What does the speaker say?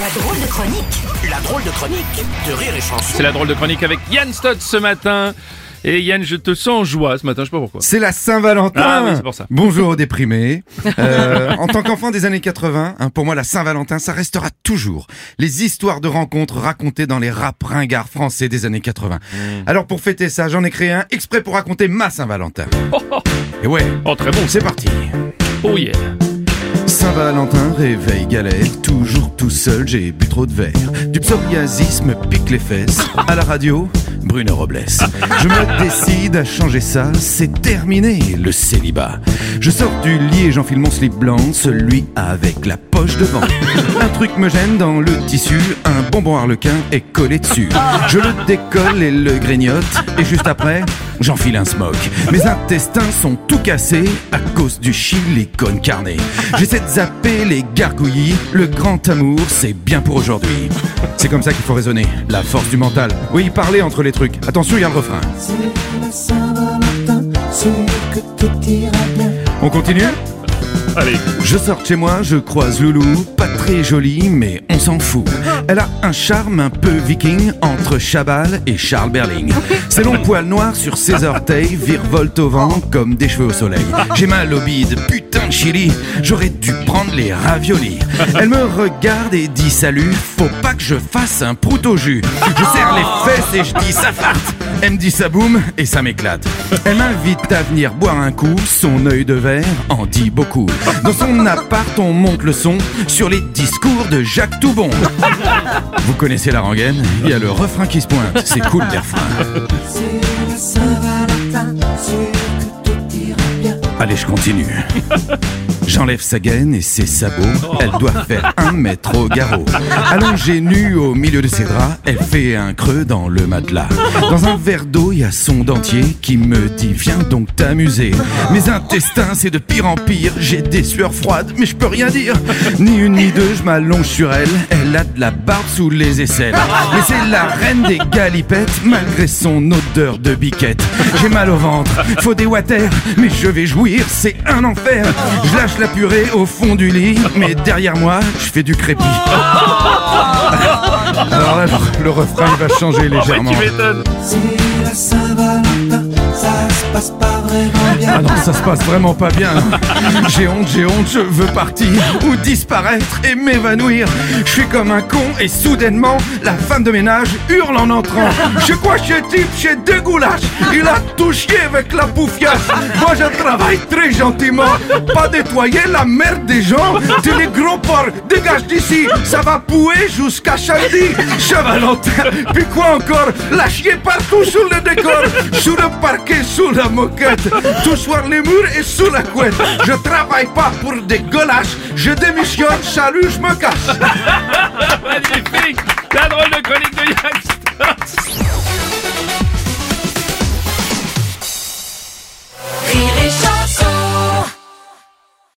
La drôle de chronique. La drôle de chronique de Rire et Chanson. C'est la drôle de chronique avec Yann Stott ce matin. Et Yann, je te sens en joie ce matin, je sais pas pourquoi. C'est la Saint-Valentin. Ah oui, c'est pour ça. Bonjour aux déprimés. Euh, en tant qu'enfant des années 80, hein, pour moi la Saint-Valentin, ça restera toujours les histoires de rencontres racontées dans les rap ringards français des années 80. Hmm. Alors pour fêter ça, j'en ai créé un exprès pour raconter ma Saint-Valentin. Et ouais, Oh, très bon. c'est parti. Oh yeah. Saint-Valentin, réveil galère, toujours tout seul, j'ai bu trop de verre. Du psoriasis me pique les fesses. À la radio, Bruno Robles. Je me décide à changer ça, c'est terminé le célibat. Je sors du lit et j'enfile mon slip blanc, celui avec la poche devant. Un truc me gêne dans le tissu, un bonbon harlequin est collé dessus. Je le décolle et le grignote, et juste après, j'enfile un smoke. Mes intestins sont tout cassés à cause du chili con carne. J'essaie de zapper les gargouillis, le grand amour, c'est bien pour aujourd'hui. C'est comme ça qu'il faut raisonner, la force du mental. Oui, parler entre les trucs. Attention, il y a le refrain. On continue? Allez. Je sors de chez moi, je croise Loulou, pas très jolie, mais on s'en fout. Elle a un charme un peu viking entre Chabal et Charles Berling. Ses longs poils noirs sur ses orteils virevoltent au vent comme des cheveux au soleil. J'ai mal au bide, putain de chili, j'aurais dû prendre les raviolis. Elle me regarde et dit salut, faut pas que je fasse un prout au jus. Je serre les fesses et je dis ça farte. Elle me dit ça boum et ça m'éclate. Elle m'invite à venir boire un coup, son œil de verre en dit beaucoup. Dans son appart, on monte le son sur les discours de Jacques Toubon. Vous connaissez la rengaine? Il y a le refrain qui se pointe, c'est cool les refrains. Allez, je continue. J'enlève sa gaine et ses sabots. Elle doit faire un mètre au garrot. Allongée nue au milieu de ses draps, elle fait un creux dans le matelas. Dans un verre d'eau, il y a son dentier qui me dit Viens donc t'amuser. Mes intestins, c'est de pire en pire. J'ai des sueurs froides, mais je peux rien dire. Ni une ni deux, je m'allonge sur elle. Elle a de la barbe sous les aisselles. Mais c'est la reine des galipettes, malgré son odeur de biquette. J'ai mal au ventre, faut des water, mais je vais jouir, c'est un enfer. La purée au fond du lit, mais derrière moi, je fais du crépi. Alors là, le, refrain il va changer Oh, m'étonnes. Ah non, ça se passe vraiment pas bien. J'ai honte, j'ai honte, je veux partir ou disparaître et m'évanouir. Je suis comme un con et soudainement, la femme de ménage hurle en entrant. Je crois chez type, chez deux goulash. Il a tout chié avec la pouffiasse. Moi, je travaille très gentiment. Pas nettoyer la merde des gens. Tu les gros porcs, dégage d'ici. Ça va pouer jusqu'à samedi. Chevalentin, puis quoi encore? La chier partout sur le décor. Sous le parquet, sous moquette. Tout les murs et sous la couette. Je travaille pas pour des golaches. Je démissionne, salut, je me casse. Magnifique. Drôle de de.